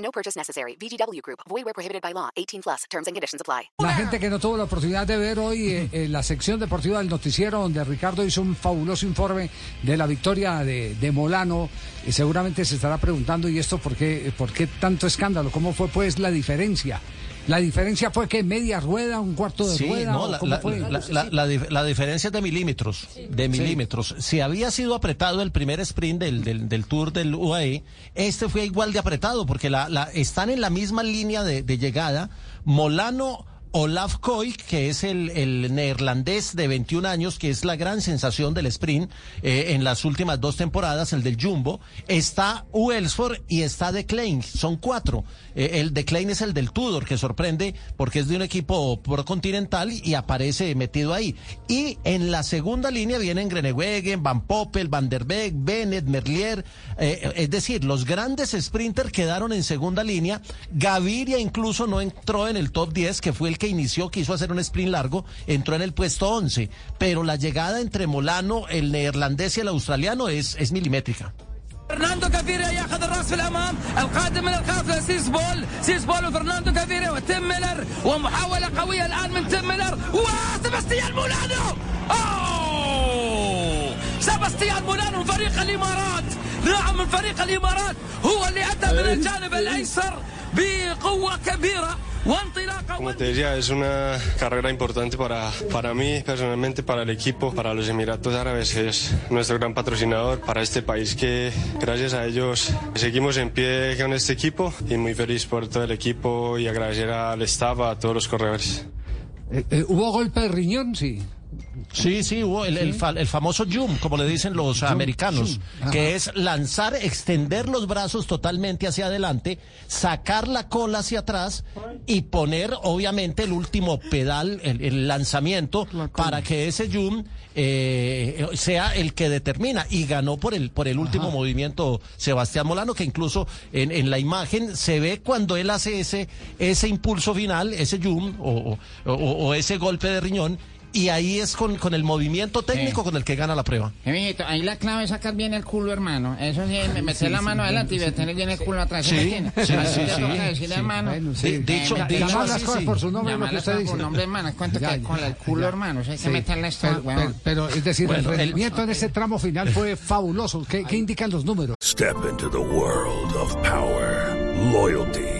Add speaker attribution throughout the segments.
Speaker 1: No purchase necessary. VGW Group. Void where prohibited by law. 18 plus. Terms and conditions apply.
Speaker 2: La gente que no tuvo la oportunidad de ver hoy eh, eh, la sección deportiva del noticiero donde Ricardo hizo un fabuloso informe de la victoria de, de Molano, y seguramente se estará preguntando, ¿y esto por qué, por qué tanto escándalo? ¿Cómo fue pues la diferencia? La diferencia fue que media rueda, un cuarto de
Speaker 3: Sí,
Speaker 2: rueda,
Speaker 3: no,
Speaker 2: ¿o
Speaker 3: la,
Speaker 2: ¿cómo
Speaker 3: la-
Speaker 2: fue?
Speaker 3: la- la- la dif- la diferencia es de milímetros, de milímetros. Si había sido apretado el primer sprint del, del, del Tour del UAE, este fue igual de apretado, porque la, la- están en la misma línea de, de llegada. Molano Olaf Koy, que es el, el neerlandés de 21 años, que es la gran sensación del sprint eh, en las últimas dos temporadas, el del Jumbo, está Uelsford y está De Klein, son cuatro. Eh, el De Klein es el del Tudor, que sorprende porque es de un equipo continental y aparece metido ahí. Y en la segunda línea vienen Grenewegen, Van Poppel, Van der Beek, Bennett, Merlier, eh, es decir, los grandes sprinters quedaron en segunda línea. Gaviria incluso no entró en el top 10, que fue el que inició, quiso hacer un sprint largo, entró en el puesto 11. Pero la llegada entre Molano, el neerlandés y el australiano es, es milimétrica.
Speaker 4: فرناندو كافيريا ياخذ الراس في الامام القادم من القافله سيسبول سيسبول وفرناندو كافيريا وتيم ميلر ومحاوله قويه الان من تيم ميلر وسباستيان مولانو أوه! سباستيان مولانو من فريق الامارات نعم من فريق الامارات هو اللي اتى من الجانب الايسر بقوه كبيره وانطلاقه
Speaker 5: Como te decía, es una carrera importante para, para mí, personalmente, para el equipo, para los Emiratos Árabes, es nuestro gran patrocinador, para este país que gracias a ellos seguimos en pie con este equipo y muy feliz por todo el equipo y agradecer al staff, a todos los corredores.
Speaker 2: Eh, eh, ¿Hubo golpe de riñón? Sí.
Speaker 3: Sí, sí, hubo el, el fa- el famoso jump, como le dicen los americanos,
Speaker 2: jump,
Speaker 3: que es lanzar, extender los brazos totalmente hacia adelante, sacar la cola hacia atrás y poner, obviamente, el último pedal, el, el lanzamiento, para que ese jump eh, sea el que determina. Y ganó por el, por el último movimiento Sebastián Molano, que incluso en, en la imagen se ve cuando él hace ese, ese impulso final, ese jump o, o- o- o ese golpe de riñón. Y ahí es con, con el movimiento técnico con el que gana la prueba.
Speaker 6: Eh, mijito, ahí la clave es sacar bien el culo, hermano. Eso sí, me- meter la mano adelante y meter bien el culo atrás. ¿sí
Speaker 3: Sí, sí, sí, sí.
Speaker 6: hermano.
Speaker 2: Sí.
Speaker 6: Eh,
Speaker 3: dicho
Speaker 2: Llamar las cosas
Speaker 3: sí.
Speaker 2: por su nombre, lo que usted
Speaker 6: por
Speaker 2: dice.
Speaker 6: nombre, hermano. Cuento
Speaker 2: Ya,
Speaker 6: que con el culo,
Speaker 2: ya.
Speaker 6: hermano. Hay que
Speaker 2: Sí.
Speaker 6: meterle esto,
Speaker 2: Pero,
Speaker 6: weón.
Speaker 2: pero, pero, es decir,
Speaker 3: Bueno,
Speaker 2: el
Speaker 3: el-
Speaker 2: rendimiento en ese tramo final fue fabuloso. ¿Qué, qué indican los números?
Speaker 7: Step into the world of power, loyalty,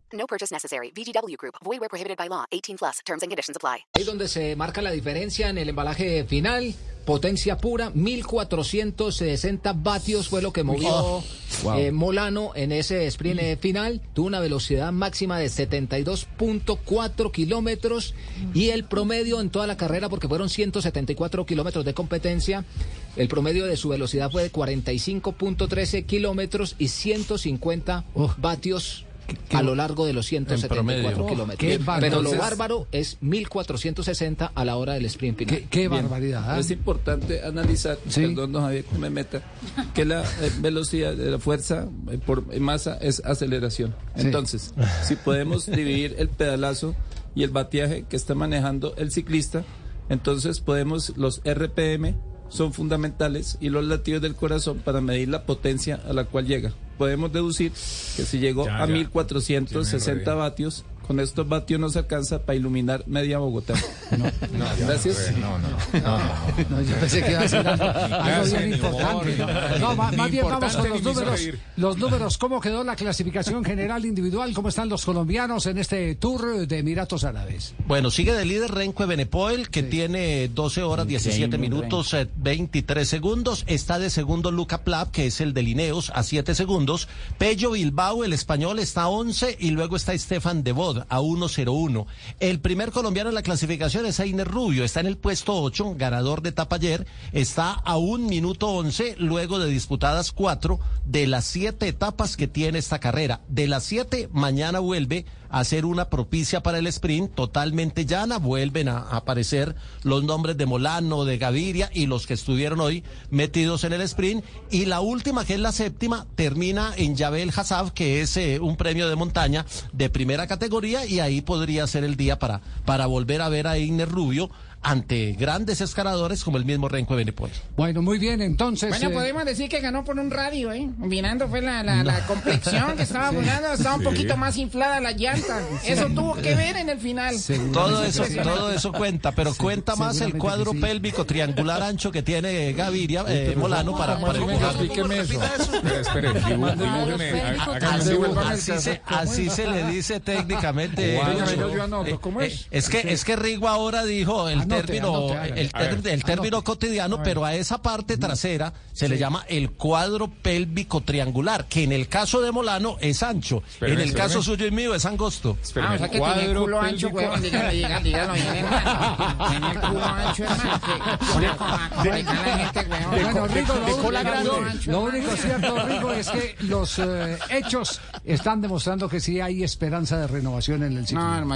Speaker 1: No purchase necessary. VGW Group. Void where prohibited by law. 18 plus. Terms and conditions apply.
Speaker 8: Ahí donde se marca la diferencia en el embalaje final. Potencia pura, 1460 vatios fue lo que movió eh, Molano en ese sprint eh, final. Tuvo una velocidad máxima de 72.4 kilómetros y el promedio en toda la carrera, porque fueron 174 kilómetros de competencia, el promedio de su velocidad fue de 45.13 kilómetros y 150 vatios. A lo largo de los 174
Speaker 3: promedio.
Speaker 8: kilómetros. Pero lo bárbaro es 1460 a la hora del sprint final.
Speaker 2: Qué, qué barbaridad. ¿ah?
Speaker 9: Es importante analizar,
Speaker 2: Sí.
Speaker 9: perdón, don Javier, que me meta, que la eh, velocidad de la fuerza eh, por masa es aceleración.
Speaker 2: Sí.
Speaker 9: Entonces, si podemos dividir el pedalazo y el bateaje que está manejando el ciclista, entonces podemos, los RPM son fundamentales y los latidos del corazón para medir la potencia a la cual llega. Podemos deducir que si llegó a 1460 vatios, con estos vatios nos alcanza para iluminar media Bogotá.
Speaker 2: No,
Speaker 9: no, gracias.
Speaker 10: No, no, no.
Speaker 2: no, yo pensé que iba a ser algo, algo bien importante. No, no más, más bien vamos con los números. Los números, ¿cómo quedó la clasificación general individual? ¿Cómo están los colombianos en este tour de Emiratos Árabes?
Speaker 3: Bueno, sigue de líder Renque Benepoel, que tiene 12 horas 17 minutos 23 segundos. Está de segundo Luca Plap, que es el de Lineos, a 7 segundos. Pello Bilbao, el español, está a 11 y luego está Estefan Devod a 1.01. El primer colombiano en la clasificación es Ainer Rubio, está en el puesto 8, ganador de etapa ayer, está a un minuto 11 luego de disputadas cuatro de las siete etapas que tiene esta carrera. De las siete, mañana vuelve hacer una propicia para el sprint totalmente llana. Vuelven a, aparecer los nombres de Molano, de Gaviria y los que estuvieron hoy metidos en el sprint. Y la última, que es la séptima, termina en Yabel Hassab, que es eh, un premio de montaña de primera categoría y ahí podría ser el día para, para volver a ver a Igner Rubio ante grandes escaladores como el mismo Renko Benepoel.
Speaker 2: Bueno, muy bien, entonces.
Speaker 6: Bueno,
Speaker 2: eh,
Speaker 6: podemos decir que ganó por un radio, ¿eh? Mirando fue la, la, la complexión que estaba volando, estaba un poquito más inflada la llanta. Eso tuvo que ver en el final.
Speaker 3: Todo eso, todo eso cuenta, pero cuenta más el cuadro pélvico triangular ancho que tiene Gaviria eh, Molano para, para empujar.
Speaker 10: Explíqueme eso.
Speaker 3: Así, se, así se le dice técnicamente. Eh,
Speaker 10: ¿cómo es?
Speaker 3: Es que, es que Rigo ahora dijo el
Speaker 2: Anote,
Speaker 3: término, el, ter- el término cotidiano, pero a esa parte trasera se le llama el cuadro pélvico triangular, que en el caso de Molano es ancho,
Speaker 10: Espéreme,
Speaker 3: en el
Speaker 10: espéreme.
Speaker 3: caso suyo y mío es angosto.
Speaker 6: Ah,
Speaker 10: Espéreme,
Speaker 6: o sea que tiene el
Speaker 10: cuadro
Speaker 6: culo ancho,
Speaker 10: pélvico-
Speaker 6: huevón. Dígalo, dígalo, dígalo bien, hermano. Tiene el culo ancho, hermano. Que la gente.
Speaker 2: Bueno, Rigo, lo, único- lo cierto, Rigo, es que los eh, hechos están demostrando que sí hay esperanza de renovación en el ciclismo.